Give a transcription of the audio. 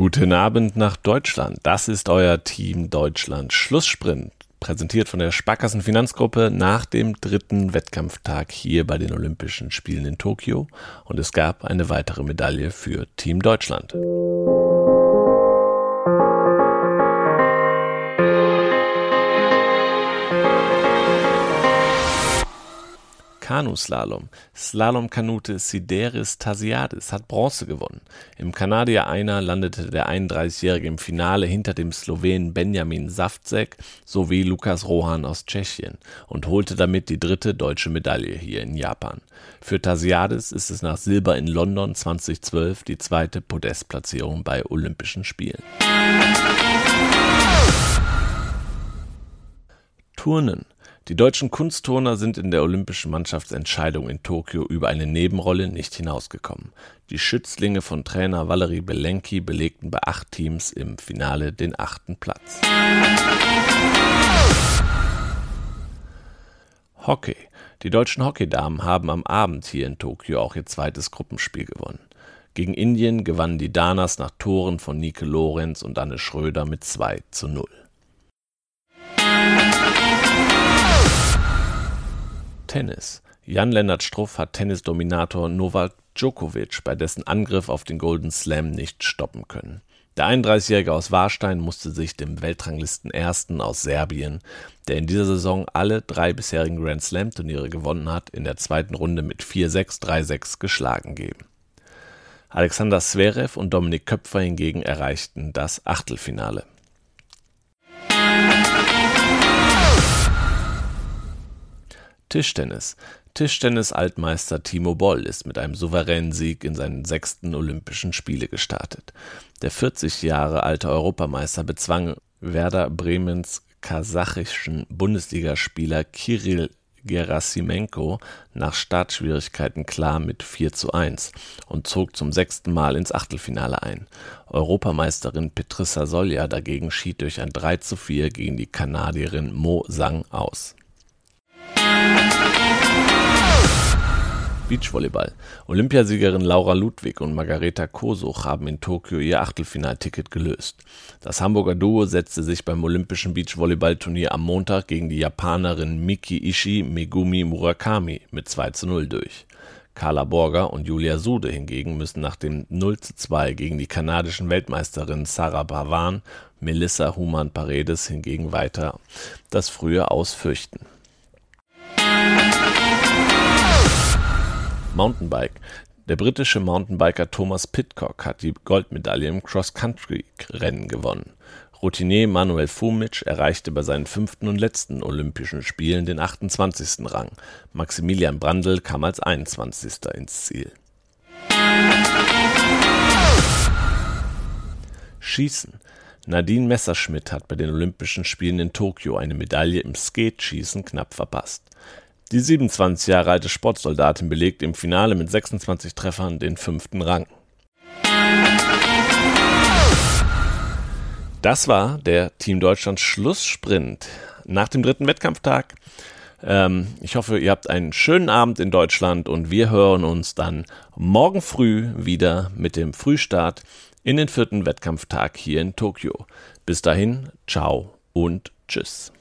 Guten Abend nach Deutschland. Das ist euer Team Deutschland Schlusssprint, präsentiert von der Sparkassen Finanzgruppe nach dem dritten Wettkampftag hier bei den Olympischen Spielen in Tokio und es gab eine weitere Medaille für Team Deutschland. Kanuslalom. Slalomkanute Sideris Tasiadis hat Bronze gewonnen. Im Kanadier Einer landete der 31-Jährige im Finale hinter dem Slowenen Benjamin Saftzek sowie Lukas Rohan aus Tschechien und holte damit die dritte deutsche Medaille hier in Japan. Für Tasiadis ist es nach Silber in London 2012 die zweite Podestplatzierung bei Olympischen Spielen. Turnen. Die deutschen Kunstturner sind in der olympischen Mannschaftsentscheidung in Tokio über eine Nebenrolle nicht hinausgekommen. Die Schützlinge von Trainer Valery Belenki belegten bei acht Teams im Finale den achten Platz. Hockey. Die deutschen Hockeydamen haben am Abend hier in Tokio auch ihr zweites Gruppenspiel gewonnen. Gegen Indien gewannen die Danas nach Toren von Nike Lorenz und Anne Schröder mit 2 zu 0. Tennis. Jan-Lennart Struff hat Tennisdominator Novak Djokovic bei dessen Angriff auf den Golden Slam nicht stoppen können. Der 31-Jährige aus Warstein musste sich dem Weltranglisten-Ersten aus Serbien, der in dieser Saison alle drei bisherigen Grand Slam-Turniere gewonnen hat, in der zweiten Runde mit 4-6, 3-6 geschlagen geben. Alexander Zverev und Dominik Köpfer hingegen erreichten das Achtelfinale. Tischtennis. Tischtennis-Altmeister Timo Boll ist mit einem souveränen Sieg in seinen sechsten Olympischen Spiele gestartet. Der 40 Jahre alte Europameister bezwang Werder Bremens kasachischen Bundesligaspieler Kirill Gerasimenko nach Startschwierigkeiten klar mit 4 zu 1 und zog zum sechsten Mal ins Achtelfinale ein. Europameisterin Petrissa Solja dagegen schied durch ein 3 zu 4 gegen die Kanadierin Mo Sang aus. Beachvolleyball. Olympiasiegerin Laura Ludwig und Margareta Kosuch haben in Tokio ihr Achtelfinalticket gelöst. Das Hamburger Duo setzte sich beim Olympischen Beachvolleyballturnier am Montag gegen die Japanerin Miki Ishii Megumi Murakami mit 2 zu 0 durch. Carla Borger und Julia Sude hingegen müssen nach dem 0 zu 2 gegen die kanadischen Weltmeisterinnen Sarah Pavan, Melissa Human-Paredes hingegen weiter das frühe Ausfürchten. Mountainbike. Der britische Mountainbiker Thomas Pitcock hat die Goldmedaille im Cross-Country-Rennen gewonnen. Routinier Manuel Fumic erreichte bei seinen fünften und letzten Olympischen Spielen den 28. Rang. Maximilian Brandl kam als 21. ins Ziel. Schießen. Nadine Messerschmidt hat bei den Olympischen Spielen in Tokio eine Medaille im Skateschießen knapp verpasst. Die 27 Jahre alte Sportsoldatin belegt im Finale mit 26 Treffern den fünften Rang. Das war der Team Deutschland Schlusssprint nach dem dritten Wettkampftag. Ähm, ich hoffe, ihr habt einen schönen Abend in Deutschland und wir hören uns dann morgen früh wieder mit dem Frühstart in den vierten Wettkampftag hier in Tokio. Bis dahin, ciao und tschüss.